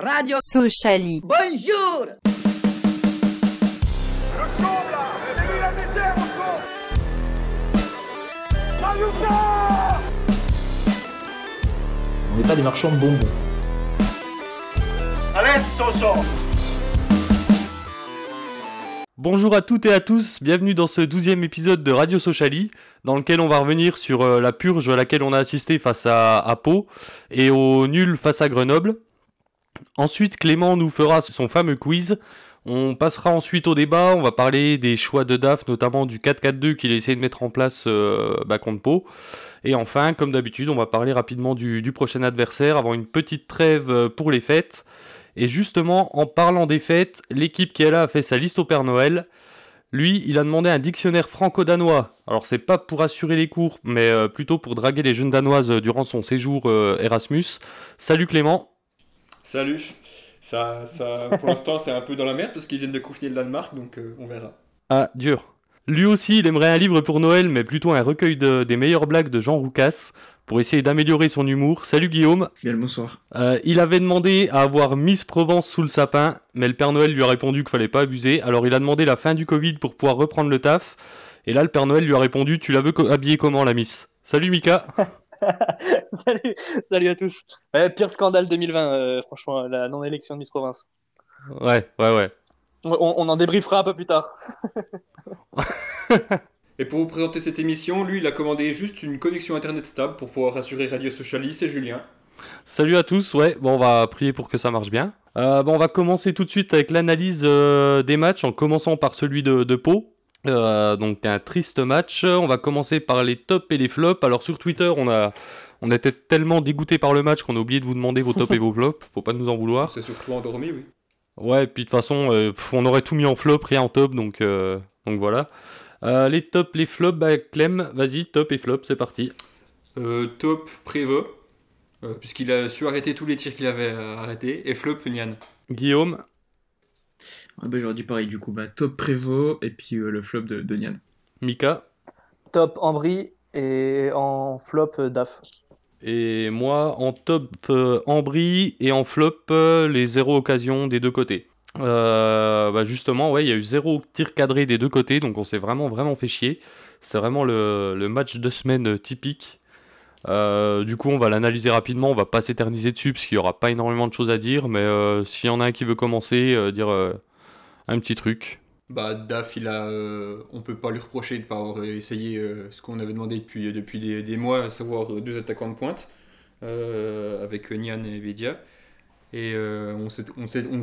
Radio Sociali. Bonjour On n'est pas des marchands de bonbons. Bonjour à toutes et à tous, bienvenue dans ce douzième épisode de Radio Sociali, dans lequel on va revenir sur euh, la purge à laquelle on a assisté face à, à Pau et au nul face à Grenoble. Ensuite, Clément nous fera son fameux quiz. On passera ensuite au débat, on va parler des choix de DAF, notamment du 4-4-2 qu'il a essayé de mettre en place euh, bah, contre Pau. Et enfin, comme d'habitude, on va parler rapidement du, prochain adversaire avant une petite trêve euh, pour les fêtes. Et justement, en parlant des fêtes, l'équipe qui est là a fait sa liste au Père Noël. Lui, il a demandé un dictionnaire franco-danois. Alors, c'est pas pour assurer les cours, mais euh, plutôt pour draguer les jeunes danoises durant son séjour Erasmus. Salut Clément. Salut. Ça, ça, pour l'instant, c'est un peu dans la merde parce qu'ils viennent de confiner le Danemark, donc euh, on verra. Ah, dur. Lui aussi, il aimerait un livre pour Noël, mais plutôt un recueil de- des meilleures blagues de Jean Roucas pour essayer d'améliorer son humour. Salut Guillaume. Bien le bonsoir. Euh, il avait demandé à avoir Miss Provence sous le sapin, mais le Père Noël lui a répondu qu'il fallait pas abuser. Alors il a demandé la fin du Covid pour pouvoir reprendre le taf. Et là, le Père Noël lui a répondu Tu la veux co- habiller comment, la Miss? Salut Mika. salut, salut à tous. Ouais, pire scandale 2020, euh, franchement, la non-élection de Miss Province. Ouais, ouais, ouais. On, on en débriefera un peu plus tard. Et pour vous présenter cette émission, lui, il a commandé juste une connexion internet stable pour pouvoir assurer Radio Socialis, c'est Julien. Salut à tous, ouais, bon, on va prier pour que ça marche bien. Euh, bon, on va commencer tout de suite avec l'analyse euh, des matchs, en commençant par celui de, de Pau. Euh, donc un triste match. On va commencer par les tops et les flops. Alors sur Twitter, on a, on était tellement dégoûté par le match qu'on a oublié de vous demander vos tops et vos flops. Faut pas nous en vouloir. C'est surtout endormi, oui. Ouais, puis de toute façon, euh, on aurait tout mis en flop, rien en top, donc, euh, donc voilà. Les tops, les flops, bah Clem, vas-y, top et flop, c'est parti. Top Prévost, puisqu'il a su arrêter tous les tirs qu'il avait arrêtés. Et flop Nian. Guillaume, Ah bah, J'aurais dit pareil du coup. Bah, top Prévost et puis euh, le flop de, de Nian. Mika, Top Ambry et en flop euh, DAF. et moi en top euh, Ambry et en flop euh, les zéro occasions des deux côtés. Euh, bah justement, ouais, il y a eu zéro tir cadré des deux côtés, donc on s'est vraiment vraiment fait chier. C'est vraiment le, le match de semaine typique. Euh, du coup, on va l'analyser rapidement, on va pas s'éterniser dessus parce qu'il y aura pas énormément de choses à dire, mais euh, s'il y en a un qui veut commencer, euh, dire euh, un petit truc. Bah, Daf, il a, euh, on peut pas lui reprocher de pas avoir essayé euh, ce qu'on avait demandé depuis, depuis des, mois, à savoir euh, deux attaquants de pointe, euh, avec Nian et Bedia. Et euh, on, se,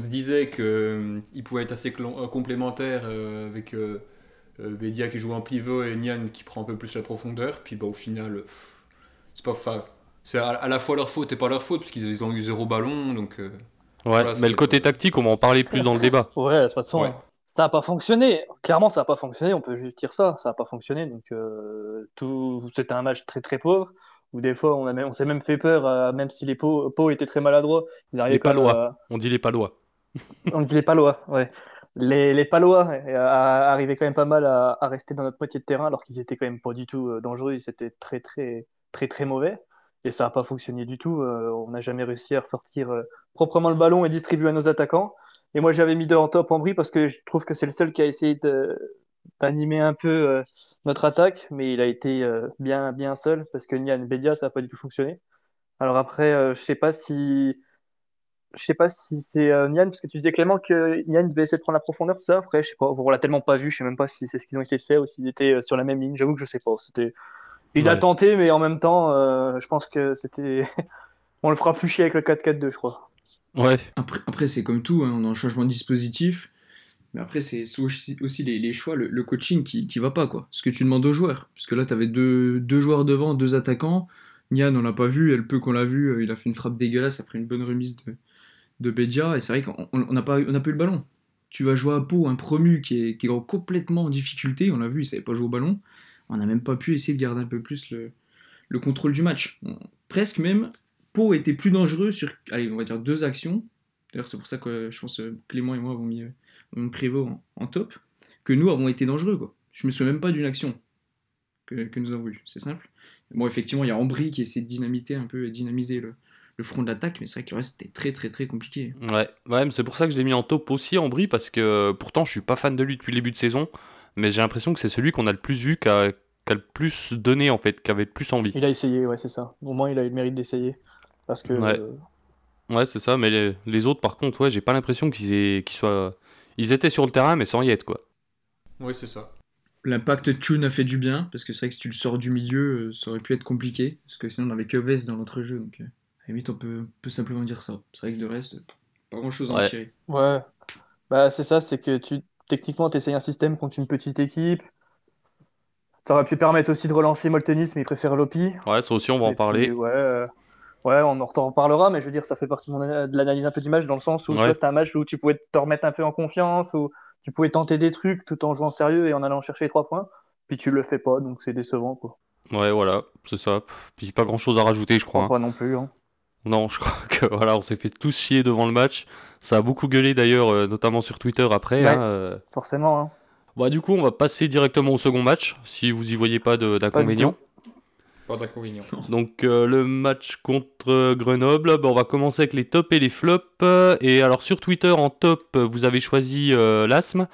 disait qu'il pouvait être assez euh, complémentaire euh, avec euh, euh, Bedia qui joue en pivot et Nian qui prend un peu plus la profondeur. Puis bah, au final, c'est C'est à, la fois leur faute et pas leur faute, parce qu'ils ont eu zéro ballon. Donc, euh, Ouais, Voilà, mais le côté tactique, on va en parler plus dans le débat. Ouais, de toute façon, Ouais. ça n'a pas fonctionné. Clairement, ça n'a pas fonctionné. On peut juste dire ça. Ça n'a pas fonctionné. Donc, euh, tout... c'était un match très très pauvre. Où des fois, on, a même- on s'est même fait peur, euh, même si les Pau, Pau étaient très maladroits. Ils arrivaient Les Palois. On dit les palois. On dit les Palois, ouais. Les, les Palois euh, a- arrivaient quand même pas mal à, à rester dans notre moitié de terrain alors qu'ils étaient quand même pas du tout euh, dangereux. C'était très, très, très, très mauvais. Et ça n'a pas fonctionné du tout. Euh, on n'a jamais réussi à ressortir euh, proprement le ballon et distribuer à nos attaquants. Et moi, j'avais mis deux en top Ambry parce que je trouve que c'est le seul qui a essayé d'animer un peu euh, notre attaque, mais il a été bien, bien seul parce que Nian Bedia, ça n'a pas du tout fonctionné. Alors après, je sais pas si je sais pas si c'est Nian, parce que tu disais Clément que Nian devait essayer de prendre la profondeur, tout ça. Après, je sais pas, on l'a tellement pas vu, je sais même pas si c'est ce qu'ils ont essayé de faire ou s'ils étaient sur la même ligne. J'avoue que je sais pas. C'était, il a tenté, mais en même temps, euh, je pense que c'était, on le fera plus chier avec le 4-4-2, je crois. Ouais, Après, après c'est comme tout, hein, on a un changement de dispositif. Mais après, c'est aussi, aussi les, les choix, le, le coaching qui, qui va pas, quoi. Ce que tu demandes aux joueurs. Parce que là, tu avais deux, deux joueurs devant, deux attaquants. Nian, on l'a pas vu, et le peu qu'on l'a vu, euh, il a fait une frappe dégueulasse après une bonne remise de, de Bedia. Et c'est vrai qu'on on n'a pas, on n'a pas eu le ballon. Tu vas jouer à Pau, un promu qui est, qui est complètement en difficulté. On l'a vu, il savait pas jouer au ballon. On n'a même pas pu essayer de garder un peu plus le, le contrôle du match. Presque même, Pau était plus dangereux sur, allez, on va dire deux actions. D'ailleurs, c'est pour ça que euh, je pense que Clément et moi avons mis, euh, mis Prévost en, top. Que nous avons été dangereux, quoi. Je me souviens même pas d'une action que, nous avons eue. C'est simple. Bon, effectivement, il y a Ambry qui essaie de dynamiter un peu, dynamiser le, le front de l'attaque, mais c'est vrai que le reste c'était très très très compliqué. Ouais, ouais c'est pour ça que je l'ai mis en top aussi, Ambry, parce que pourtant je suis pas fan de lui depuis le début de saison, mais j'ai l'impression que c'est celui qu'on a le plus vu, qui a, le plus donné en fait, qui avait le plus envie. Il a essayé, ouais, c'est ça. Au moins il a eu le mérite d'essayer. Parce que. Ouais, ouais c'est ça, mais les, autres par contre, ouais, j'ai pas l'impression qu'ils soient. Ils étaient sur le terrain, mais sans y être quoi. Oui, c'est ça. L'impact Tune a fait du bien, parce que c'est vrai que si tu le sors du milieu, euh, ça aurait pu être compliqué, parce que sinon on avait que Vest dans notre jeu, donc euh, à limite on peut, peut simplement dire ça. C'est vrai que de reste, pas grand chose à en tirer. Ouais, bah c'est ça, c'est que tu techniquement tu essayes un système contre une petite équipe. Ça aurait pu permettre aussi de relancer Moltenis, mais il préfère Lopi. Ouais, ça aussi on va en parler. Ouais, euh, ouais, on en reparlera, mais je veux dire, ça fait partie de l'analyse un peu du match, dans le sens où c'était un match où tu pouvais te remettre un peu en confiance, où tu pouvais tenter des trucs tout en jouant sérieux et en allant chercher les trois points, puis tu le fais pas, donc c'est décevant. Quoi. Ouais, voilà, c'est ça. Puis pas grand chose à rajouter, je crois. Pas non plus. Hein. Non, je crois que voilà, on s'est fait tous chier devant le match. Ça a beaucoup gueulé d'ailleurs, euh, notamment sur Twitter après. Hein, euh. Forcément. Hein. Bah, du coup, on va passer directement au second match, si vous y voyez pas d'inconvénient. Pas d'inconvénient. Donc euh, le match contre Grenoble, bah, on va commencer avec les tops et les flops. Et alors sur Twitter, en top, vous avez choisi euh, l'asthme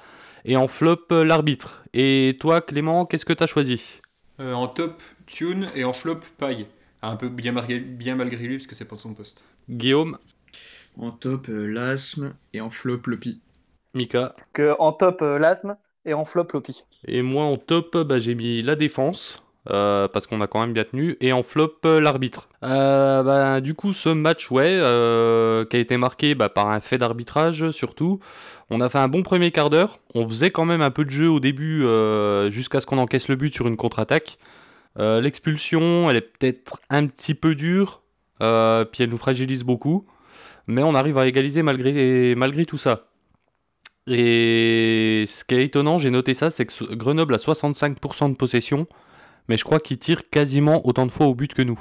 et en flop, l'arbitre. Et toi, Clément, qu'est-ce que tu as choisi? Euh, En top, Tune et en flop, Paille. Un peu bien, bien malgré lui parce que c'est pas son poste. Guillaume En top, l'asthme et en flop, Lopi. Mika que En top, l'asthme et en flop, Lopi. Et moi, en top, bah, j'ai mis la défense. Euh, parce qu'on a quand même bien tenu, et en flop euh, l'arbitre. Euh, bah, du coup, ce match, ouais, qui a été marqué bah, par un fait d'arbitrage surtout. On a fait un bon premier quart d'heure. On faisait quand même un peu de jeu au début, jusqu'à ce qu'on encaisse le but sur une contre-attaque. L'expulsion, elle est peut-être un petit peu dure, puis elle nous fragilise beaucoup, mais on arrive à égaliser malgré, malgré tout ça. Et ce qui est étonnant, j'ai noté ça, c'est que Grenoble a 65% de possession, mais je crois qu'il tire quasiment autant de fois au but que nous.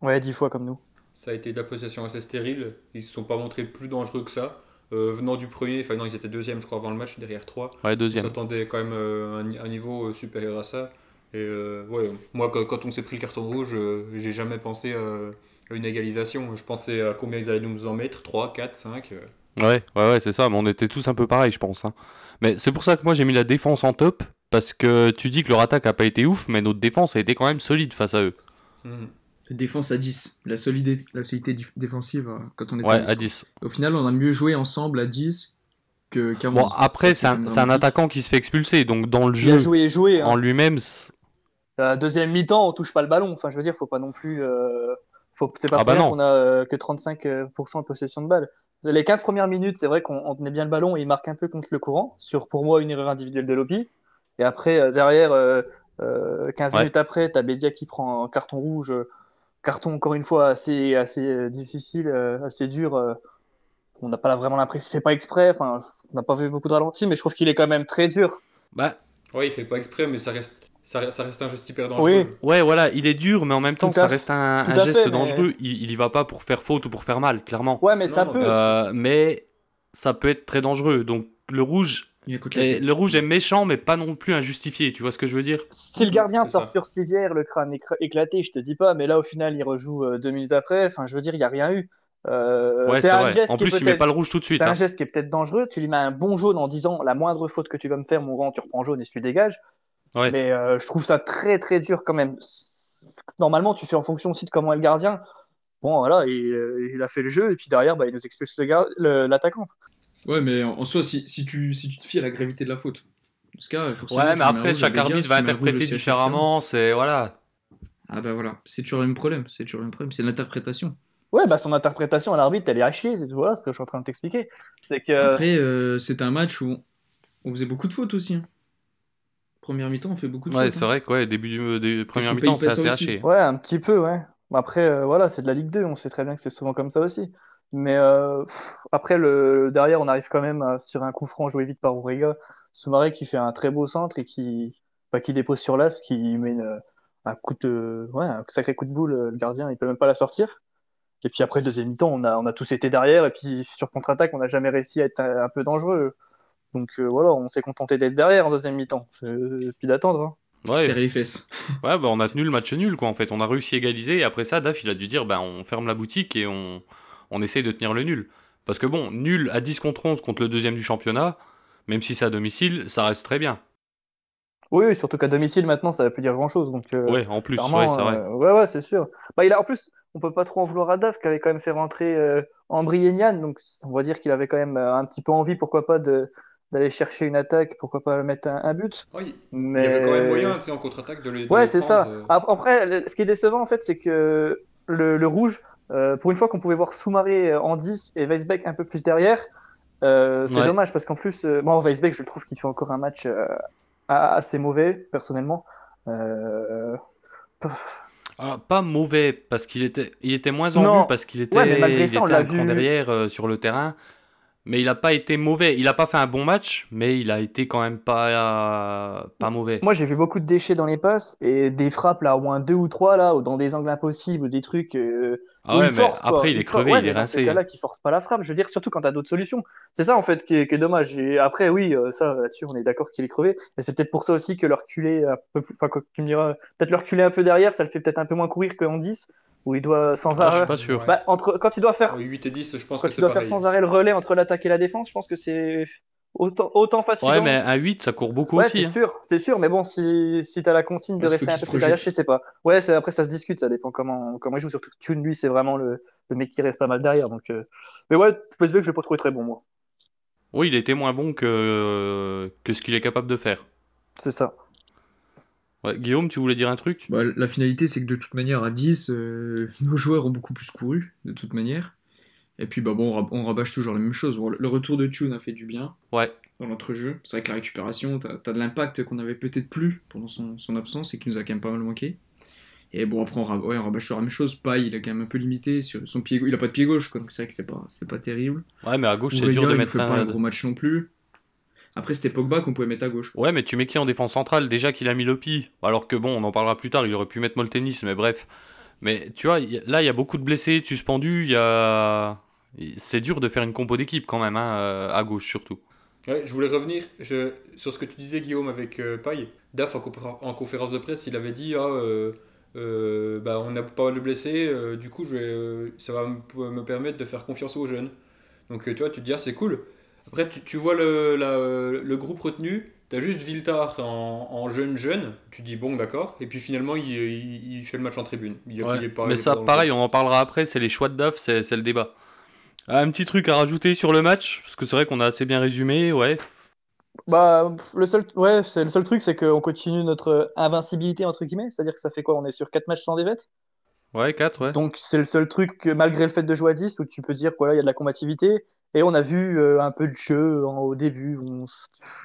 Ouais, 10 fois comme nous. Ça a été de la possession assez stérile. Ils se sont pas montrés plus dangereux que ça. Euh, venant du premier, enfin non, ils étaient deuxième, je crois, avant le match, derrière 3. Ouais, deuxième. Ils s'attendaient quand même euh, un, niveau euh, supérieur à ça. Et ouais, moi, quand, on s'est pris le carton rouge, j'ai jamais pensé à une égalisation. Je pensais à combien ils allaient nous en mettre 3, 4, 5. Ouais, ouais, ouais, c'est ça. Mais on était tous un peu pareil, je pense. Hein. Mais c'est pour ça que moi, j'ai mis la défense en top. Parce que tu dis que leur attaque a pas été ouf, mais notre défense a été quand même solide face à eux. Mmh. Défense à 10. La, solidité, la solidité défensive euh, quand on est ouais, à 10. Au final, on a mieux joué ensemble à 10 que Bon, après, c'est un, attaquant qui se fait expulser. Donc, dans le jeu, joué, joué, hein. en lui-même. La deuxième mi-temps, on touche pas le ballon. Enfin, je veux dire, faut pas non plus. Euh... C'est pas ah bah qu'on a euh, que 35% de possession de balle. Les 15 premières minutes, c'est vrai qu'on tenait bien le ballon et il marque un peu contre le courant. Sur, pour moi, une erreur individuelle de Lopi. Et après, euh, derrière, 15 euh, euh, minutes après, tu as Bédia qui prend un carton rouge. carton, encore une fois, assez, assez difficile, assez dur. on n'a pas vraiment l'impression qu'il fait pas exprès. Enfin, on n'a pas vu beaucoup de ralentis, mais je trouve qu'il est quand même très dur. Bah, oui, il fait pas exprès, mais ça reste. Ça, reste un geste hyper dangereux. Oui. Ouais, voilà, il est dur, mais en même temps, ça reste un, geste dangereux. Il, il y va pas pour faire faute ou pour faire mal, clairement. Ouais, mais ça peut. mais ça peut être très dangereux. Donc, le rouge, le rouge est méchant, mais pas non plus injustifié, tu vois ce que je veux dire? Si le gardien sort sur civière, le crâne éclaté, je te dis pas, mais là au final il rejoue euh, deux minutes après, enfin je veux dire, il n'y a rien eu. Euh, ouais, c'est vrai. En plus, il met pas le rouge tout de suite. C'est un hein. geste qui est peut-être dangereux. Tu lui mets un bon jaune en disant la moindre faute que tu vas me faire, mon grand, tu reprends jaune et tu dégages. Mais euh, je trouve ça très très dur quand même. Normalement, tu fais en fonction aussi de comment est le gardien. Bon, voilà, il, il a fait le jeu et puis derrière, bah, il nous expulse l'attaquant. Ouais, mais en, soi, si, si, tu, si tu te fies à la gravité de la faute, ce cas, ouais, mais après, chaque arbitre va interpréter différemment, c'est voilà. Ah bah voilà, c'est toujours le même problème, c'est toujours le même problème, c'est l'interprétation. Ouais, bah son interprétation à l'arbitre, elle est à chier, c'est voilà ce que je suis en train de t'expliquer. C'est que... Après, euh, c'est un match où on faisait beaucoup de fautes aussi. Hein. Première mi-temps, on fait beaucoup de ouais, fautes. C'est hein. vrai que ouais, début du, du première mi-temps, c'est assez haché. Ouais, un petit peu, ouais. Après, euh, voilà, c'est de la Ligue 2, on sait très bien que c'est souvent comme ça aussi. Mais euh, après, le, derrière, on arrive quand même sur un coup franc joué vite par Ourega. Soumaré qui fait un très beau centre et qui, bah, qui dépose sur l'aspe, qui met un, coup de, ouais, un sacré coup de boule. Le gardien, il peut même pas la sortir. Et puis après, deuxième mi-temps, on a, on a tous été derrière. Et puis sur contre-attaque, on n'a jamais réussi à être un, peu dangereux. Donc euh, voilà, on s'est contenté d'être derrière en deuxième mi-temps. Et puis d'attendre. Hein. Ouais, serrer les fesses. ouais bah, on a tenu le match nul, quoi, en fait. On a réussi à égaliser, et après ça, Daf, il a dû dire, bah, on ferme la boutique et on, on essaye de tenir le nul. Parce que bon, nul à 10 contre 11 contre le deuxième du championnat, même si c'est à domicile, ça reste très bien. Oui, surtout qu'à domicile maintenant, ça va plus dire grand-chose. Donc, euh, Ouais, en plus, ouais, c'est vrai. euh, ouais, ouais, c'est sûr. Bah, il a, en plus, on peut pas trop en vouloir à Daf, qui avait quand même fait rentrer euh, Ambry et Nian, donc on va dire qu'il avait quand même euh, un petit peu envie, pourquoi pas, de d'aller chercher une attaque, pourquoi pas mettre un, un but. Oui, Mais... Il y avait quand même moyen, tu sais, en contre-attaque de les. de Ouais, c'est ça. euh. Ap- Après, ce qui est décevant, en fait, c'est que le, le rouge, euh, pour une fois qu'on pouvait voir Soumaré euh, en 10 et Weisbeck un peu plus derrière, euh, c'est Ouais. dommage parce qu'en plus, euh, moi, Weisbeck, je trouve qu'il fait encore un match euh, a- assez mauvais, personnellement. Euh, Alors, pas mauvais, parce qu'il était, il était moins en Non. vue, parce qu'il était, Ouais, mais malgré il ça, on était l'a un cran derrière euh, sur le terrain. Mais il n'a pas été mauvais. Il n'a pas fait un bon match, mais il a été quand même pas, pas mauvais. Moi, j'ai vu beaucoup de déchets dans les passes et des frappes, là, au moins deux ou trois, là, ou dans des angles impossibles, des trucs. euh, ah ouais, mais force, quoi. après, il est crevé, ouais, il est rincé. cas-là, qui force pas la frappe. Je veux dire, surtout quand tu as d'autres solutions. C'est ça, en fait, qui est, qui est dommage. Et après, oui, euh, ça, là-dessus, on est d'accord qu'il est crevé. Mais c'est peut-être pour ça aussi que le reculer un peu plus. Enfin, tu me diras, peut-être le reculer un peu derrière, ça le fait peut-être un peu moins courir qu'en 10, où il doit sans Ah, je suis arrêt. pas sûr. Bah, entre, quand tu dois faire, Ouais, 8 et 10, je pense quand que tu c'est dois faire sans arrêt le relais entre l'attaque et la défense, je pense que c'est autant, autant fatigant. Ouais, mais un 8, ça court beaucoup Ouais, aussi. c'est hein. sûr, c'est sûr, mais bon, si, si t'as la consigne de rester un peu plus derrière, je sais pas. Ouais, c'est- après ça se discute, ça dépend comment, comment il joue. Surtout que Tune, lui, c'est vraiment le, le mec qui reste pas mal derrière. Donc, euh, Mais ouais, Facebook, je l'ai pas trouvé très bon, moi. Oui, il était moins bon que, que ce qu'il est capable de faire. C'est ça. Ouais, Guillaume, tu voulais dire un truc? Bah, la finalité, c'est que de toute manière, à 10, euh, nos joueurs ont beaucoup plus couru, de toute manière. Et puis, bah, bon, on, rab- on rabâche toujours la même chose. Le- retour de Tune a fait du bien Ouais. dans l'entrejeu. C'est vrai que la récupération, t'as as de l'impact qu'on avait peut-être plus pendant son, son absence et qui nous a quand même pas mal manqué. Et bon, après, on, rab- ouais, on rabâche toujours la même chose. Paille, il a quand même un peu limité sur son pied gauche. Il a pas de pied gauche, donc c'est vrai que c'est pas, pas terrible. Ouais, mais à gauche, c'est dur de il mettre pas un. gros match non plus. Après, c'était Pogba qu'on pouvait mettre à gauche. Ouais, mais tu mets qui en défense centrale? Déjà qu'il a mis Lopi. Alors que bon, on en parlera plus tard, il aurait pu mettre Moltenis, mais bref. Mais tu vois, y- là, il y a beaucoup de blessés, suspendus, il y a. C'est dur de faire une compo d'équipe quand même, hein, euh, à gauche surtout. Ouais, je voulais revenir je- sur ce que tu disais, Guillaume, avec euh, Paille. Daf, en, conférence de presse, il avait dit ah, euh, euh, bah, on n'a pas le blessé, euh, du coup, je vais, euh, ça va me, me permettre de faire confiance aux jeunes. Donc, euh, tu vois, tu te dis, ah, c'est cool. Après, tu, tu vois le, la- le groupe retenu, tu as juste Viltar en, en jeune jeune, tu dis, bon, d'accord, et puis finalement, il, il- il fait le match en tribune. Il, Ouais, il est pas- mais ça, pareil, on en parlera après, c'est les choix de DAF, c'est le débat. Un petit truc à rajouter sur le match, parce que c'est vrai qu'on a assez bien résumé, ouais. Bah, le seul, ouais, c'est le seul truc, c'est qu'on continue notre invincibilité, entre guillemets. C'est-à-dire que ça fait quoi? On est sur 4 matchs sans défaite? Ouais, 4, ouais. Donc c'est le seul truc, que, malgré le fait de jouer à 10, où tu peux dire voilà, il y a de la combativité. Et on a vu euh, un peu de jeu en- au début. on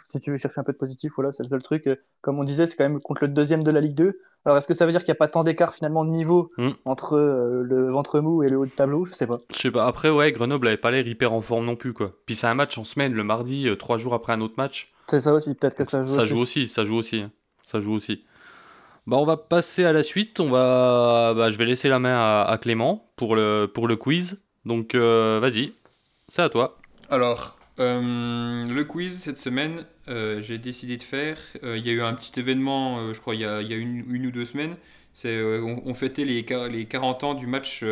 si tu veux chercher un peu de positif, voilà, c'est le seul truc. euh, Comme on disait, c'est quand même contre le deuxième de la Ligue 2. Alors est-ce que ça veut dire qu'il n'y a pas tant d'écart finalement de niveau Mm. entre euh, le ventre mou et le haut de tableau? Je sais pas. Je sais pas, après, ouais, Grenoble avait pas l'air hyper en forme non plus, quoi. Puis c'est un match en semaine, le mardi, euh, trois jours après un autre match. C'est ça aussi, peut-être que ça joue. Ça aussi. joue aussi, ça joue aussi. hein. Ça joue aussi. Bah, on va passer à la suite. On va, bah, je vais laisser la main à, à Clément pour le, pour le quiz. Donc, vas-y, c'est à toi. Alors, euh, le quiz cette semaine, euh, j'ai décidé de faire. euh, Il y a eu un petit événement, je crois, il y a, une, ou deux semaines. On, fêtait les, les 40 ans du match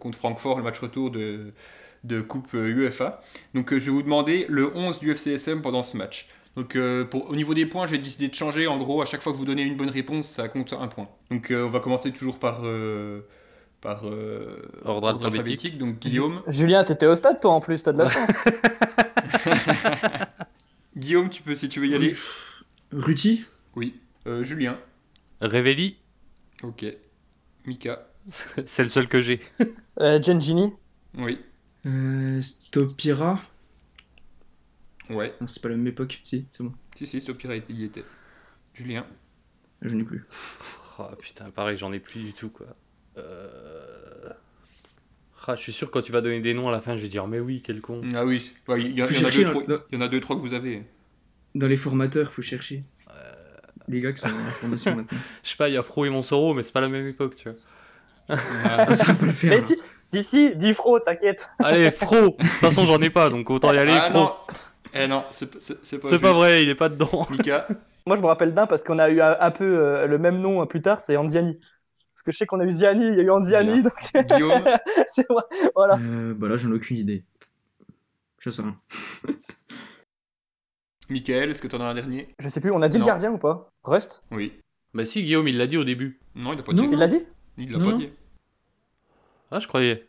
contre Francfort, le match retour de, Coupe UEFA. Donc, je vais vous demander le 11 du FCSM pendant ce match. Donc, au niveau des points, j'ai décidé de changer. En gros, à chaque fois que vous donnez une bonne réponse, ça compte un point. Donc, on va commencer toujours par. Par euh, Ordre alphabétique. Donc, Guillaume. Julien, t'étais au stade toi en plus, t'as de la chance. Guillaume, tu peux, si tu veux y aller. Ruti? Oui. Euh, Julien. Révéli, Ok. Mika. c'est le seul que j'ai. Euh, Gengini, Oui. euh, Stopira? Ouais. Non, c'est pas la même époque. Si, c'est bon. Si, si, Stopira il y était. Julien. Je n'ai plus. Oh, putain, pareil, j'en ai plus du tout, quoi. Euh... Ah, je suis sûr que quand tu vas donner des noms à la fin, je vais dire, mais oui, quel con. Ah oui. ouais, Il y, en a deux, dans- trois- dans- il y en a deux, trois que vous avez. Dans les formateurs, faut chercher. Les gars qui sont en formation maintenant. Je sais pas, il y a Fro et Monsoro, mais c'est pas la même époque, tu vois. Ah, ça pas le faire. Mais si, si, si, dis Fro, t'inquiète. Allez, Fro De toute façon, j'en ai pas, donc autant y aller, ah Fro. non Eh non, c'est pas vrai, il est pas dedans. Mika. Moi, je me rappelle d'un parce qu'on a eu un, un peu euh, le même nom euh, plus tard, c'est Anziani. Parce que je sais qu'on a eu Ziani, il y a eu Anziani, donc Guillaume, c'est vrai. Voilà. Euh, bah là, j'en ai aucune idée. Je sais rien. Michael, est-ce que t'en as un dernier? Je sais plus, on a dit Non. le gardien ou pas? Rust? Oui. Bah si, Guillaume, il l'a dit au début. Non, il l'a pas Non. dit. Il l'a dit? Il l'a Non. pas dit. Ah, je croyais.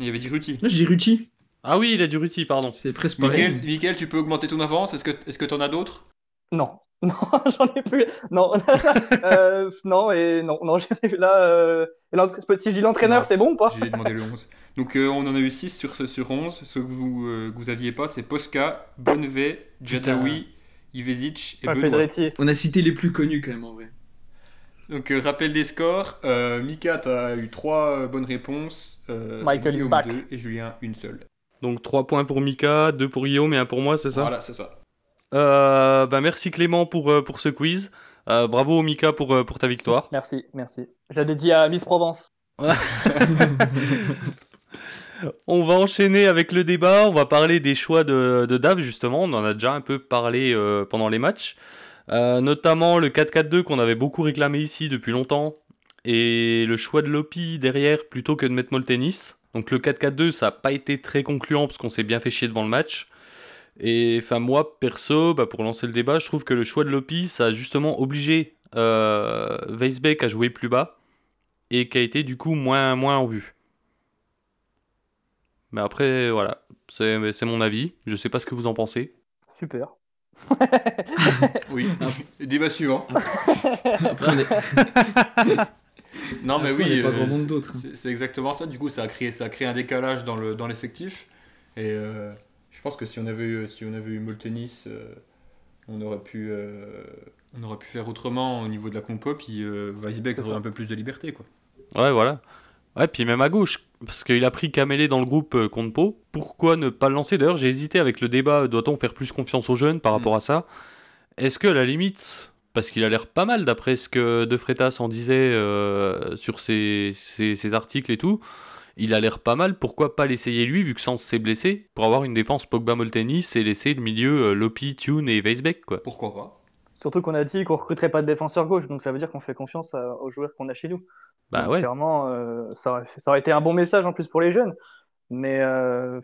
Il avait dit Ruti. Là, je dis Ruti. Ah oui, il a du Ruti, pardon. C'est presque pareil. Michael, Michael, tu peux augmenter ton avance? Est-ce que est-ce que t'en as d'autres? Non. Non, j'en ai plus. Non, Euh, non, et non, non, j'en ai là. euh, Si je dis l'entraîneur, c'est bon ou pas? J'ai demandé le 11. Donc euh, on en a eu 6 sur, ce- sur 11. Ceux que vous, euh, que vous aviez pas, c'est Posca, Bonnevet, Jadawi, Ivezic et Pas Benoît. Pedretti. On a cité les plus connus quand même en vrai. Donc euh, rappel des scores. Euh, Mika, t'as eu 3 bonnes réponses. Euh, Michael is Guillaume, back. deux, et Julien, une seule. Donc 3 points pour Mika, 2 pour Guillaume et 1 pour moi, c'est ça? Voilà, c'est ça. Euh, bah merci Clément pour, euh, pour ce quiz. Euh, bravo Mika pour, euh, pour ta victoire. Merci, merci. Je l'ai dédié à Miss Provence. On va enchaîner avec le débat. On va parler des choix de, de Dave, justement. On en a déjà un peu parlé euh, pendant les matchs. Euh, notamment le 4-4-2 qu'on avait beaucoup réclamé ici depuis longtemps. Et le choix de Lopi derrière plutôt que de mettre Moltenis. Donc le 4-4-2, ça n'a pas été très concluant parce qu'on s'est bien fait chier devant le match. Et enfin moi, perso, bah, pour lancer le débat, je trouve que le choix de Lopi, ça a justement obligé euh, Weisbeck à jouer plus bas. Et qui a été du coup moins, moins en vue. Mais après, voilà, c'est c'est mon avis. Je sais pas ce que vous en pensez. Super. Oui. Débat suivant. Après, Non, mais oui, euh, grand monde c'est- d'autres. c'est exactement ça. Du coup, ça a créé, ça a créé un décalage dans le dans l'effectif. Et euh, pense que si on avait eu, si on avait eu Moltenis, euh, on aurait pu, euh, on aurait pu faire autrement au niveau de la compo. Puis euh, Weisbeck aurait ça. un peu plus de liberté, quoi. Ouais, voilà. Ouais, puis même à gauche, parce qu'il a pris Kamele dans le groupe euh, contre Pau. Pourquoi ne pas le lancer? D'ailleurs, j'ai hésité avec le débat doit-on faire plus confiance aux jeunes par rapport à ça? Est-ce que, à la limite, parce qu'il a l'air pas mal d'après ce que De Freitas en disait euh, sur ses, ses- ses articles et tout, il a l'air pas mal, pourquoi pas l'essayer lui, vu que Sans s'est blessé, pour avoir une défense Pogba-Moltenis et laisser le milieu euh, Lopi, Tune et Weisbeck, quoi. Pourquoi pas Surtout qu'on a dit qu'on recruterait pas de défenseur gauche, donc ça veut dire qu'on fait confiance à- aux joueurs qu'on a chez nous. Bah Donc, ouais. Clairement, euh, ça, aurait, ça aurait été un bon message en plus pour les jeunes. Mais euh,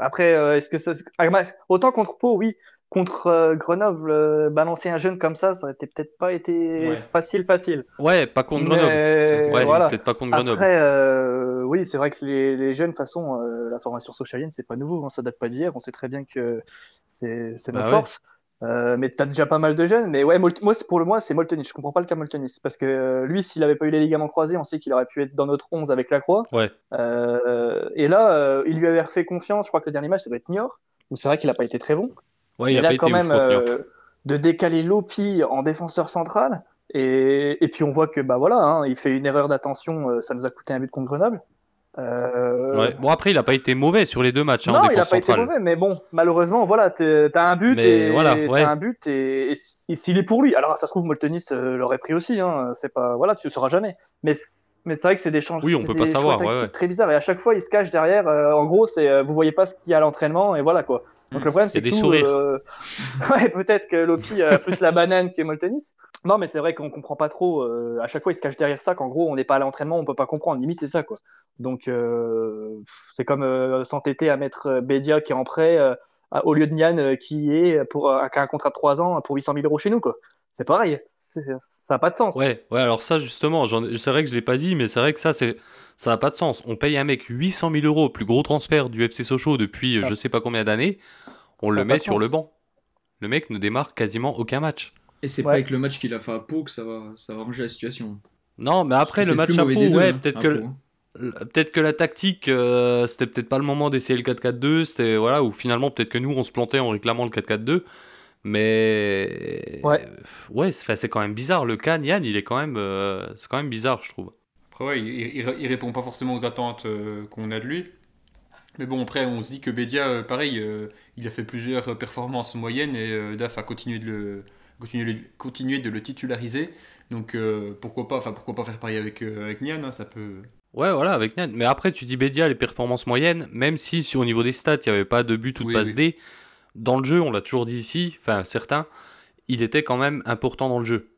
après, euh, est-ce que ça. ah, bah, Autant contre Pau, oui. Contre euh, Grenoble, euh, balancer un jeune comme ça, ça aurait peut-être pas été Ouais. facile, facile. Ouais, pas contre Grenoble. Ouais, voilà. peut-être pas contre Grenoble. Après, euh, oui, c'est vrai que les, les jeunes, de toute façon, euh, la formation socialienne, c'est pas nouveau, hein, ça date pas d'hier. On sait très bien que c'est notre Bah ouais. force. Euh, mais t'as déjà pas mal de jeunes. Mais ouais, moi, pour le moi, c'est Moltenis. Je comprends pas le cas Moltenis. Parce que euh, lui, s'il avait pas eu les ligaments croisés, on sait qu'il aurait pu être dans notre 11 avec la Croix. Ouais. Euh, et là, il lui avait refait confiance. Je crois que le dernier match, ça doit être Niort. Où c'est vrai qu'il a pas été très bon. Ouais, il a là, pas quand été ouf même, euh, de décaler Lopi en défenseur central. Et, et puis on voit que bah voilà, hein, il fait une erreur d'attention, ça nous a coûté un but contre Grenoble. Euh, Ouais. Bon, après, il a pas été mauvais sur les deux matchs hein, non, il défense a pas été mauvais, mais bon, malheureusement, voilà, t'es- t'as un but Mais et voilà, ouais. un but et, s'il est pour lui, alors ça se trouve Moltenis euh, l'aurait pris aussi, hein, c'est pas, voilà, tu le sauras jamais. Mais mais c'est vrai que c'est des changements, Oui, on peut pas savoir, ouais, ouais. très bizarres et à chaque fois il se cache derrière. euh, en gros, c'est euh, vous voyez pas ce qu'il y a à l'entraînement et voilà quoi. Donc le problème c'est que des tout, sourires. euh, ouais, peut-être que Lopi a plus la banane que Moltenis. Non, mais c'est vrai qu'on comprend pas trop. euh, à chaque fois, il se cache derrière ça qu'en gros, on n'est pas à l'entraînement, on peut pas comprendre. Limite, c'est ça, quoi. Donc, euh, c'est comme euh, s'entêter à mettre euh, Bédia qui est en prêt au lieu de Nian qui est pour un contrat de 3 ans pour 800 000 euros chez nous, quoi. C'est pareil. Ça n'a pas de sens. Ouais, ouais, alors ça, justement, c'est vrai que je l'ai pas dit, mais c'est vrai que ça, c'est, ça n'a pas de sens. On paye un mec 800 000 euros, plus gros transfert du FC Sochaux depuis Ça- je sais pas combien d'années, on ça le met sur sens. le banc. Le mec ne démarre quasiment aucun match. Et c'est Ouais. pas avec le match qu'il a fait à Pau que ça va, ça va ranger la situation. Non, mais après, le match à Pau, ouais, hein, peut-être à que, hein. peut-être que la tactique, euh, c'était peut-être pas le moment d'essayer le 4-4-2, c'était, voilà, ou finalement, peut-être que nous, on se plantait en réclamant le 4-4-2. Mais Ouais. ouais, c'est, quand même bizarre. Le cas Yann, il est quand même, euh, c'est quand même bizarre, je trouve. Après, ouais, il, il, il répond pas forcément aux attentes euh, qu'on a de lui. Mais bon, après, on se dit que Bédia, euh, pareil, euh, il a fait plusieurs performances moyennes et euh, DAF a continué de le, continué, de- le titulariser. Donc euh, pourquoi pas, enfin pourquoi pas faire pareil avec euh, avec Nian, hein, ça peut. Ouais, voilà, avec Nian. Mais après, tu dis Bédia, les performances moyennes, même si sur au niveau des stats, il n'y avait pas de but ou de Oui, passe oui. D, dans le jeu, on l'a toujours dit ici, enfin certains, il était quand même important dans le jeu.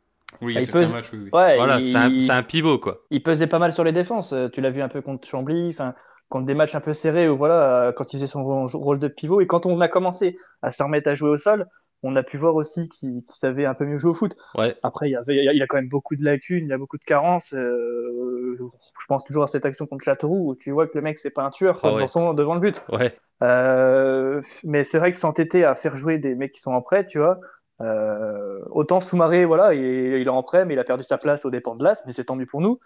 Oui, Ah, il certains peut- matchs, oui. oui. Ouais, Voilà, il, c'est un, c'est un pivot, quoi. il pesait pas mal sur les défenses. Euh, Tu l'as vu un peu contre Chambly, enfin, contre des matchs un peu serrés, où voilà, euh, quand il faisait son rôle rôle de pivot. Et quand on a commencé à se remettre à jouer au sol, on a pu voir aussi qu'il qu'il savait un peu mieux jouer au foot. Ouais, Après, il, y avait, il a quand même beaucoup de lacunes, il a beaucoup de carences. euh, je pense toujours à cette action contre Châteauroux où tu vois que le mec, c'est pas un tueur Ah ouais. devant, son- devant le but. ouais. Euh, mais c'est vrai que s'entêter à faire jouer des mecs qui sont en prêt, tu vois, euh, autant Soumaré, voilà, il, il est en prêt, mais il a perdu sa place aux dépens de l'As, mais c'est tant mieux pour nous.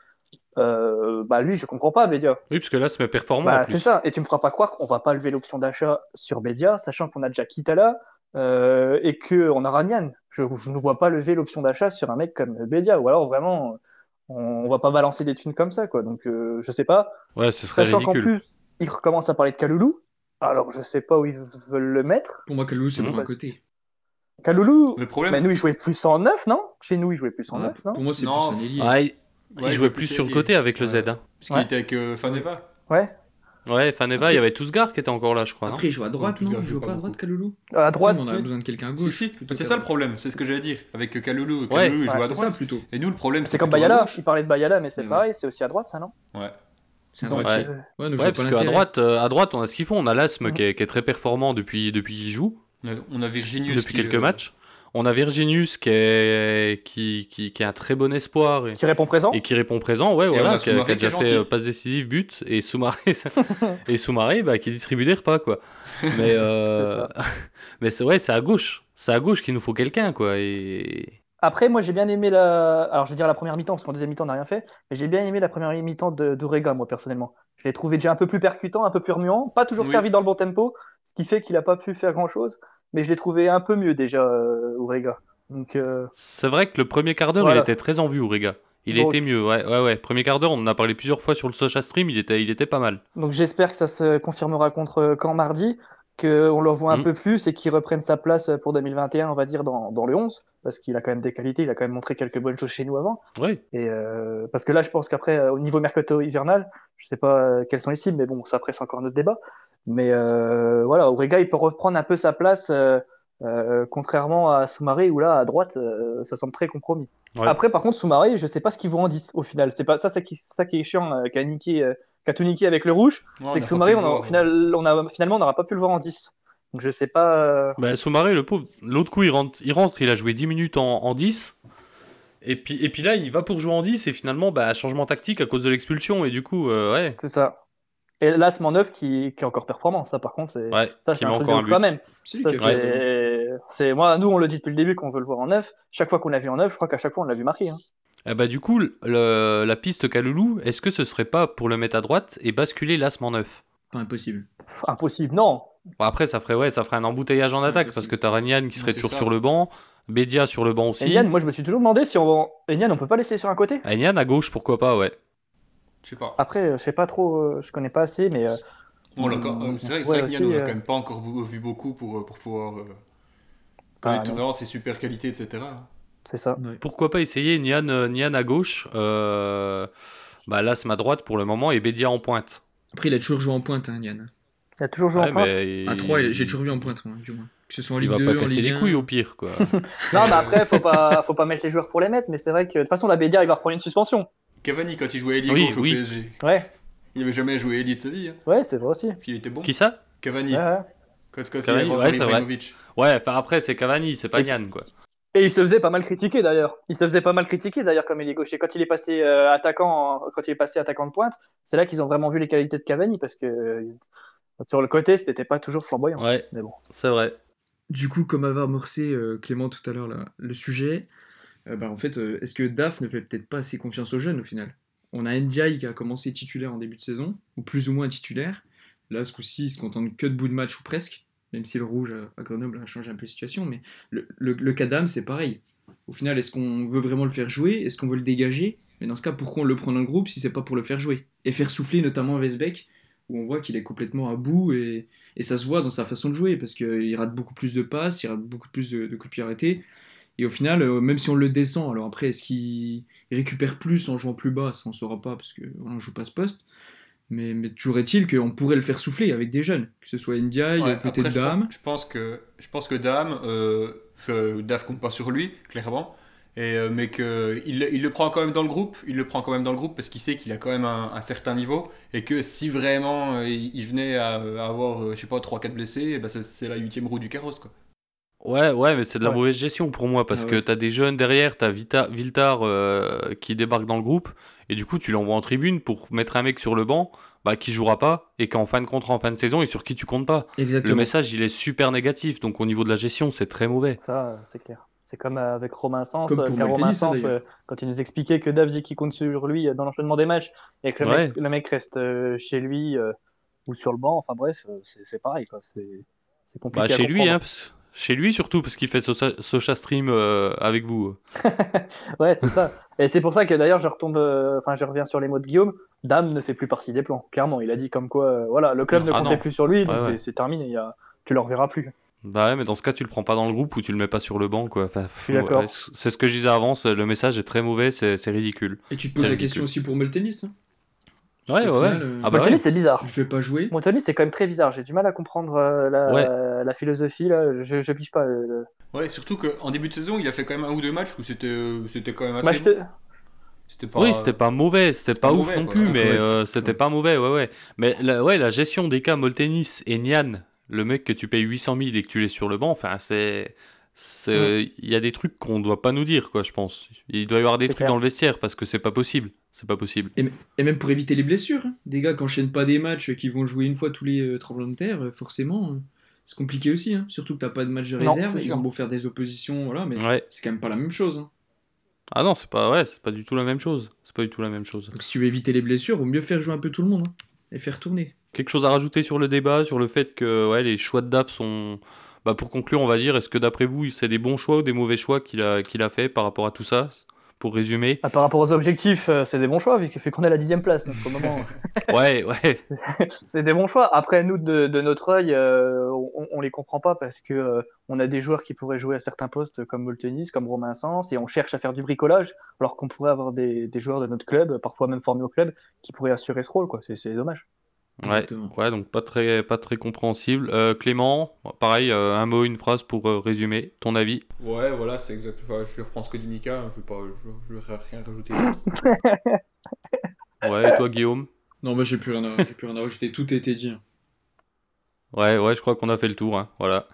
Euh, bah lui, je comprends pas, Bédia. Oui, parce que là, c'est mes performants. Bah, c'est ça, et tu me feras pas croire qu'on va pas lever l'option d'achat sur Bédia, sachant qu'on a déjà Kitala euh, et qu'on a Ranian. Je, je ne vois pas lever l'option d'achat sur un mec comme Bédia, ou alors vraiment, on, on va pas balancer des thunes comme ça, quoi. Donc euh, je sais pas. Ouais, ce serait Sachant qu'en plus, ils recommencent à parler de Kaloulou. Alors, je sais pas où ils veulent le mettre. Pour moi, Kalou, c'est Mmh. pour un côté. Kaloulou, Le problème, mais nous, il jouait plus en 9, non? Chez nous, il jouait plus en Ah, 9, non? pour moi, c'est plus un ailier. Ah, il, il Ouais, jouait il plus plus sur le côté avec le Z. Ouais. hein. parce qu'il Ouais. était avec euh, Faneva. Ouais. Ouais, Faneva, il y avait Tousgar qui était encore là, je crois. non Après, il joue à droite, non Tousgar Il joue joue pas pas à droite, Kaloulou À droite, on a si. besoin de quelqu'un à gauche. si, c'est ça le problème, c'est ce que j'allais dire. Avec Kaloulou, Ouais, Kaloulou il joue ouais, à C'est droite. ça plutôt. Et nous, le problème, C'est comme plutôt à Bayala. Il parlait de Bayala, mais c'est Ouais. pareil, c'est aussi à droite, ça, non Ouais. C'est un Donc, droitier. Ouais, je Ouais, parce qu'à droite, euh, à droite, on a ce qu'il faut. On a Lasme Mhm. qui, est, qui est très performant depuis, depuis qu'il joue, On a- On a Virginius. depuis qui, quelques euh, matchs. On a Virginius qui est, qui, qui, qui est un très bon espoir et, Qui répond présent et qui répond présent, ouais, on voilà, a qui, a, qui déjà fait gentil. euh, passe décisive, but, et Soumaré, et Soumaré bah, qui distribue des repas, quoi. Mais, euh, C'est ça. mais c'est vrai, c'est à gauche. C'est à gauche qu'il nous faut quelqu'un, quoi. Et... Après, moi, j'ai bien aimé la. Alors, je veux dire la première mi-temps, parce qu'en deuxième mi-temps, on n'a rien fait. Mais j'ai bien aimé la première mi-temps de- d'Urega, moi, personnellement. Je l'ai trouvé déjà un peu plus percutant, un peu plus remuant. Pas toujours Oui. servi dans le bon tempo, ce qui fait qu'il n'a pas pu faire grand-chose. Mais je l'ai trouvé un peu mieux, déjà, euh, Urega. Donc, euh, C'est vrai que le premier quart d'heure, Voilà. il était très en vue, Ourega. Il Donc- était mieux, ouais, ouais, ouais. Premier quart d'heure, on en a parlé plusieurs fois sur le Socha Stream, il était, il était pas mal. donc j'espère que ça se confirmera contre Caen mardi, qu'on le revoit un Mhm. peu plus et qu'il reprenne sa place pour 2021, on va dire, dans, dans le 11. Parce qu'il a quand même des qualités, il a quand même montré quelques bonnes choses chez nous avant. Ouais. Et euh, parce que là, je pense qu'après, euh, au niveau mercato hivernal, je sais pas euh, quels sont les cibles, mais bon, ça après c'est encore notre débat. Mais euh, voilà, Aurega, il peut reprendre un peu sa place, euh, contrairement à Soumaré, où là, à droite, ça semble très compromis. Ouais. Après, par contre, Soumaré, je sais pas ce qu'il vaut en 10 au final. C'est pas ça, c'est qui, ça qui est chiant, euh, qu'a niqué, niqué avec le rouge. Ouais, c'est que Soumaré, pu on le a, voir. au final, on a, finalement, on n'aura pas pu le voir en 10. Donc je sais pas. euh, Bah, Soumaré, le pauvre, l'autre coup, il rentre, il rentre, il a joué 10 minutes en, en 10. Et puis, et puis là, il va pour jouer en 10 et finalement, bah, changement tactique à cause de l'expulsion. Et du coup, euh, ouais, C'est ça. Et là, c'est neuf qui, qui est encore performant. Ça, par contre, c'est ouais, ça, c'est un truc encore de même. C'est Ça, moi, nous, on le dit depuis le début qu'on veut le voir en neuf. Chaque fois qu'on l'a vu en neuf, je crois qu'à chaque fois, on l'a vu marquer. hein. Eh bah, du coup, le- la piste Kaloulou, est-ce que ce serait pas pour le mettre à droite et basculer l'Asme en neuf? Pas impossible. Pff, impossible, non. Bon, Après, ça ferait, ouais, ça ferait un embouteillage en attaque parce que t'as Ranian qui serait toujours ça. sur le banc, Bédia sur le banc aussi. Moi, je me suis toujours demandé si on. Enian, on peut pas laisser sur un côté? Ranian à gauche, pourquoi pas, ouais. Je sais pas. Après, euh, je sais pas trop, euh, je connais pas assez, mais. euh, On l'a on- quand- on euh, C'est vrai que pourrait c'est vrai que Nian, aussi, on l'a euh, quand même pas encore vu beaucoup pour, pour pouvoir euh, Ah, connaître ses super qualités, etc. c'est ça. Ouais. Pourquoi pas essayer Nian, euh, Nian à gauche euh, Bah là, c'est ma droite pour le moment et Bédia en pointe. Après, il a toujours joué en pointe, hein, Yann. Il a toujours joué Ouais, en pointe. mais À il- 3, j'ai toujours vu en pointe, moi, du moins. Que ce soit en Il Ligue va 2, pas casser les 1. couilles au pire, quoi. Non, mais après, faut pas, faut pas mettre les joueurs pour les mettre, mais c'est vrai que de toute façon, la Bédia, il va reprendre une suspension. Cavani, quand il jouait ailier Oui, gauche oui. au PSG, Ouais, il avait jamais joué ailier de sa vie. hein. ouais, c'est vrai aussi. Puis il était bon. Qui ça? Cavani, Ouais, ouais. quand, quand Cavani, il a ouais, rencontré c'est vrai. Ibrahimovic. Ouais, enfin après, c'est Cavani, c'est pas Et- Nian, quoi. Et il se faisait pas mal critiquer d'ailleurs. Il se faisait pas mal critiquer d'ailleurs comme il est gaucher. Quand il est passé euh, attaquant, quand il est passé attaquant de pointe, c'est là qu'ils ont vraiment vu les qualités de Cavani parce que euh, sur le côté, c'était pas toujours flamboyant. Ouais, Mais bon. c'est vrai. Du coup, comme avait amorcé euh, Clément tout à l'heure le sujet, euh, bah, en fait, euh, est-ce que DAF ne fait peut-être pas assez confiance aux jeunes au final? On a Ndiaye qui a commencé titulaire en début de saison, ou plus ou moins titulaire. Là, ce coup-ci, il se contente que de bout de match ou presque, même si le rouge à, Grenoble a changé un peu la situation. Mais le, le Cadam, c'est pareil. Au final, est-ce qu'on veut vraiment le faire jouer? Est-ce qu'on veut le dégager? Mais dans ce cas, pourquoi on le prend dans le groupe si c'est pas pour le faire jouer? Et faire souffler notamment Vesbeck, où on voit qu'il est complètement à bout et, et ça se voit dans sa façon de jouer parce qu'il rate beaucoup plus de passes, il rate beaucoup plus de, de coups de pied arrêtés. Et au final, euh, même si on le descend, alors après, est-ce qu'il récupère plus en jouant plus bas? Ça, on ne saura pas parce qu'on ne joue pas ce poste. Mais, mais toujours est-il qu'on pourrait le faire souffler avec des jeunes, que ce soit Ndiaye, Ouais, peut-être je Dame. Je pense que je pense que Dame, euh, que Daf compte pas sur lui, clairement. Et, euh, mais qu'il il le prend quand même dans le groupe, il le prend quand même dans le groupe parce qu'il sait qu'il a quand même un, un certain niveau et que si vraiment euh, il venait à, à avoir, euh, je sais pas, 3-4 blessés, eh ben, c'est- c'est la huitième roue du carrosse. Quoi. Ouais, ouais, mais c'est de la Ouais. mauvaise gestion pour moi parce que ouais. t'as des jeunes derrière, t'as Vita, Viltar euh, qui débarque dans le groupe et du coup tu l'envoies en tribune pour mettre un mec sur le banc bah, qui jouera pas et qu'en fin de contrat en fin de saison et sur qui tu comptes pas. Le Exactement. message il est super négatif donc au niveau de la gestion c'est très mauvais. Ça, c'est clair. C'est comme euh, avec Romain Sens, Comme euh, car Romain Sens, euh, quand il nous expliquait que Dave dit qu'il compte sur lui dans l'enchaînement des matchs et que le, Ouais. mec, le mec reste euh, chez lui euh, ou sur le banc, enfin bref, c'est pareil. quoi. C'est c'est compliqué. Bah, à chez lui, hein, parce- chez lui surtout parce qu'il fait Socha, Socha Stream euh, avec vous. Ouais, c'est ça. Et c'est pour ça que d'ailleurs, je retombe, euh, enfin, je reviens sur les mots de Guillaume. Dame ne fait plus partie des plans. Clairement, il a dit comme quoi, euh, voilà, le club ne Ah comptait non. plus sur lui, Ouais, c'est- ouais. c'est terminé. Il y a... Tu le reverras plus. Bah ouais, mais dans ce cas tu le prends pas dans le groupe ou tu le mets pas sur le banc quoi. Enfin, c'est ce que je disais avant, le message est très mauvais, c'est ridicule. Et tu te poses la question aussi pour Meltenis. Hein. Ouais, ouais. final, euh, Ah bah ouais. c'est bizarre. Tu fais pas jouer. C'est quand même très bizarre. J'ai du mal à comprendre euh, la, Ouais. la philosophie. Là. Je, je pige pas. euh, Ouais, surtout qu'en début de saison, il a fait quand même un ou deux matchs où c'était euh, c'était quand même assez. Bah, bon. C'était pas. Oui, c'était pas mauvais, c'était pas pas ouf mauvais, non quoi, plus, mais euh, c'était pas mauvais, ouais, ouais. Mais la, ouais, la gestion des cas Moltenis et Nian, le mec que tu payes 800 000 et que tu laisses sur le banc, enfin, c'est. c'est- Il y a des trucs qu'on doit pas nous dire, quoi, je pense. Il doit y avoir des C'est trucs clair. dans le vestiaire parce que c'est pas possible. C'est pas possible. Et même pour éviter les blessures. hein. Des gars qui enchaînent pas des matchs, qui vont jouer une fois tous les euh, tremblements de terre, euh, forcément, euh, c'est compliqué aussi. hein. Surtout que t'as pas de match de réserve. Ils ont beau faire des oppositions, voilà, mais Ouais. c'est quand même pas la même chose. hein. Ah non, c'est pas, ouais, c'est pas du tout la même chose. C'est pas du tout la même chose. Donc si tu veux éviter les blessures, vaut mieux faire jouer un peu tout le monde hein, et faire tourner. Quelque chose à rajouter sur le débat, sur le fait que ouais, les choix de DAF sont. Bah, pour conclure, on va dire, est-ce que d'après vous, c'est des bons choix ou des mauvais choix qu'il a, qu'il a fait par rapport à tout ça? Pour résumer. Ah, par rapport aux objectifs, euh, c'est des bons choix, vu qu'on est à la dixième place. Donc, pour le moment, Ouais, ouais. c'est des bons choix. Après, nous, de, de notre œil, euh, on, on les comprend pas parce que euh, on a des joueurs qui pourraient jouer à certains postes comme Moltenis, comme Romain Sens, et on cherche à faire du bricolage, alors qu'on pourrait avoir des, des joueurs de notre club, parfois même formés au club, qui pourraient assurer ce rôle. quoi. C'est c'est dommage. Ouais, Exactement. ouais, donc pas très, pas très compréhensible. Euh, Clément, pareil, euh, un mot, une phrase pour euh, résumer. Ton avis Ouais, voilà, c'est exact. Enfin, je reprends ce que dit Mika, je vais pas, je, je vais rien rajouter. Ouais, et toi, Guillaume? Non, moi j'ai plus rien à, j'ai plus rien à rajouter. Tout a été dit. hein. Ouais, ouais, je crois qu'on a fait le tour. hein, Voilà.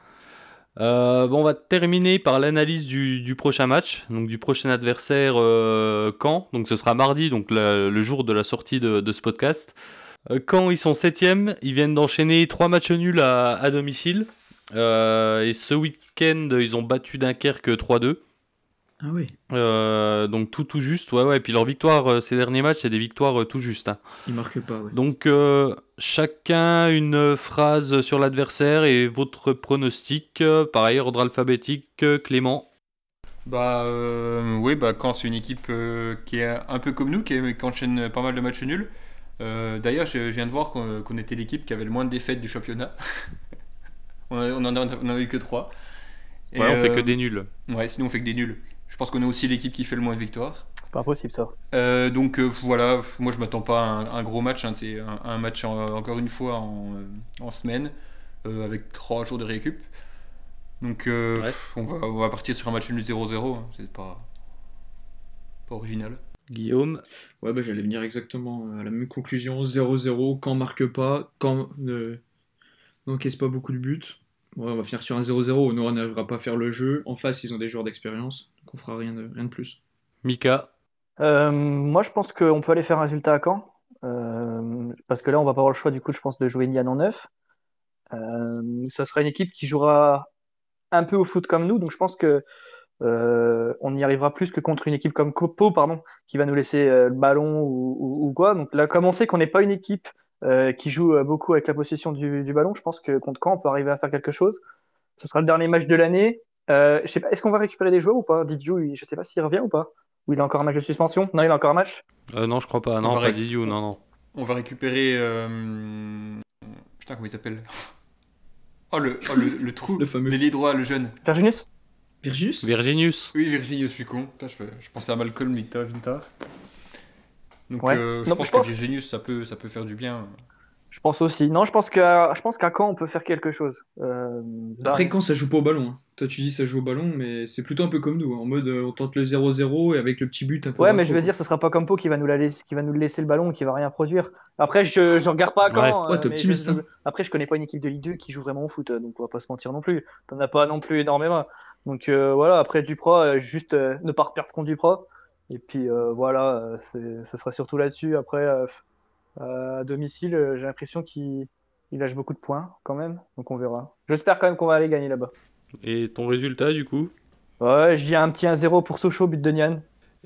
Euh, bon, on va terminer par l'analyse du, du prochain match, donc du prochain adversaire euh, Caen. Donc ce sera mardi, donc la- le jour de la sortie de, de ce podcast. Euh, Caen, ils sont septièmes, ils viennent d'enchaîner trois matchs nuls à, à domicile. Euh, et ce week-end, ils ont battu Dunkerque 3-2. Ah oui. Euh, donc tout tout juste, ouais, ouais. Et puis leurs victoires, euh, ces derniers matchs, c'est des victoires tout justes. hein. Il marque pas, ouais. Donc, euh, chacun une phrase sur l'adversaire et votre pronostic. pareil, ordre alphabétique. Clément. Bah euh, oui, bah quand c'est une équipe euh, qui est un peu comme nous, qui, est- qui enchaîne pas mal de matchs nuls. Euh, D'ailleurs, je, je viens de voir qu'on était l'équipe qui avait le moins de défaites du championnat. on, a- on en a, on en a eu que 3. Ouais, on fait que des nuls. Ouais, sinon on fait que des nuls. Je pense qu'on est aussi l'équipe qui fait le moins de victoires. C'est pas possible, ça. Euh, donc euh, voilà, moi je m'attends pas à un, un gros match, hein, c'est un, un match en- encore une fois en, euh, en semaine, euh, avec 3 jours de récup. Donc euh, Ouais. on, va, on va partir sur un match nul 0-0, hein, c'est pas, pas original. Guillaume. Ouais, bah j'allais venir exactement à la même conclusion. 0-0, quand marque pas, quand ne n'encaisse pas beaucoup de buts? Ouais, on va finir sur un 0-0. Nora n'arrivera pas à faire le jeu. En face, ils ont des joueurs d'expérience. Donc on fera rien de, rien de plus. Mika. Euh, moi, je pense qu'on peut aller faire un résultat à Caen. Euh, parce que là, on va pas avoir le choix, du coup, je pense, de jouer Nian en neuf. Euh, ça sera une équipe qui jouera un peu au foot comme nous. Donc, je pense que euh, on y arrivera plus que contre une équipe comme Copo, pardon, qui va nous laisser euh, le ballon ou, ou- ou quoi. Donc là, comme on sait qu'on n'est pas une équipe euh, qui joue euh, beaucoup avec la possession du, du ballon, je pense que contre Caen, on peut arriver à faire quelque chose. Ce sera le dernier match de l'année. Euh, je sais pas, est-ce qu'on va récupérer des joueurs ou pas? Didiou, je sais pas s'il revient ou pas. Ou il a encore un match de suspension? Non, il a encore un match? Euh, non, je crois pas. Non, va pas Didiou, non, non. On va récupérer. euh, Putain, comment il s'appelle? Oh, le, oh, le, le trou Le fameux. L'ailier droit, le jeune. Virginius? Virginius Virginius. Oui, Virginie, je suis con. Putain, je, je pensais à Malcolm Victor Vintar. Donc Ouais. euh, je Non, pense je que pense- Virginius, ça peut, ça peut faire du bien. Je pense aussi. Non, je pense qu'à je pense qu'à Caen, on peut faire quelque chose. Euh, Après, quand ça joue pas au ballon. hein. Toi, tu dis ça joue au ballon, mais c'est plutôt un peu comme nous. hein. En mode, euh, on tente le 0-0 et avec le petit but un peu. Ouais, mais je veux quoi. dire, ce sera pas comme Pau qui va nous la laisser, qui va nous laisser le ballon, qui va rien produire. Après, je, je regarde pas à Caen. Ouais. euh, Ouais, optimiste, je- hein. Après, je connais pas une équipe de Ligue 2 qui joue vraiment au foot, donc on va pas se mentir non plus. T'en as pas non plus énormément. Donc euh, voilà, après Duprat, juste euh, ne pas perdre contre Duprat. Et puis euh, voilà, ça sera surtout là-dessus. Après, euh, à domicile, euh, j'ai l'impression qu'il il lâche beaucoup de points quand même, donc on verra. J'espère quand même qu'on va aller gagner là-bas. Et ton résultat, du coup? Ouais, je dis un petit 1-0 pour Sochaux, but de Nian.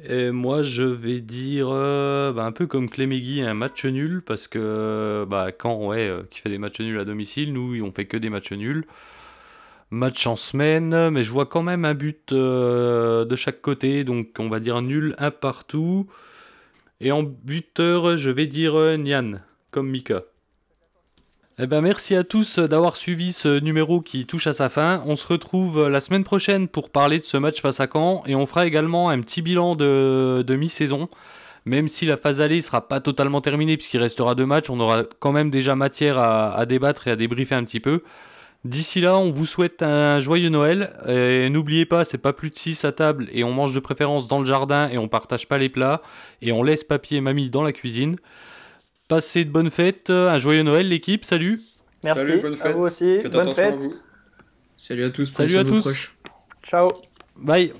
Et moi, je vais dire euh, bah, un peu comme Clémegui, un match nul, parce que bah, quand ouais, euh, qui fait des matchs nuls à domicile, nous, on fait que des matchs nuls. Match en semaine, mais je vois quand même un but euh, de chaque côté, donc on va dire nul, un partout. Et en buteur, je vais dire euh, Nian, comme Mika. Eh ben merci à tous d'avoir suivi ce numéro qui touche à sa fin. On se retrouve la semaine prochaine pour parler de ce match face à Caen et on fera également un petit bilan de, mi-saison. Même si la phase allée sera pas totalement terminée puisqu'il restera deux matchs, on aura quand même déjà matière à débattre et à débriefer un petit peu. D'ici là, on vous souhaite un joyeux Noël. Et n'oubliez pas, c'est pas plus de 6 à table et on mange de préférence dans le jardin et on partage pas les plats et on laisse papy et mamie dans la cuisine. Passez de bonnes fêtes, un joyeux Noël l'équipe, salut Merci. Salut, bonne à fête. vous aussi. Faites bonne attention à vous. Salut à tous. Salut à tous. proches. Ciao. Bye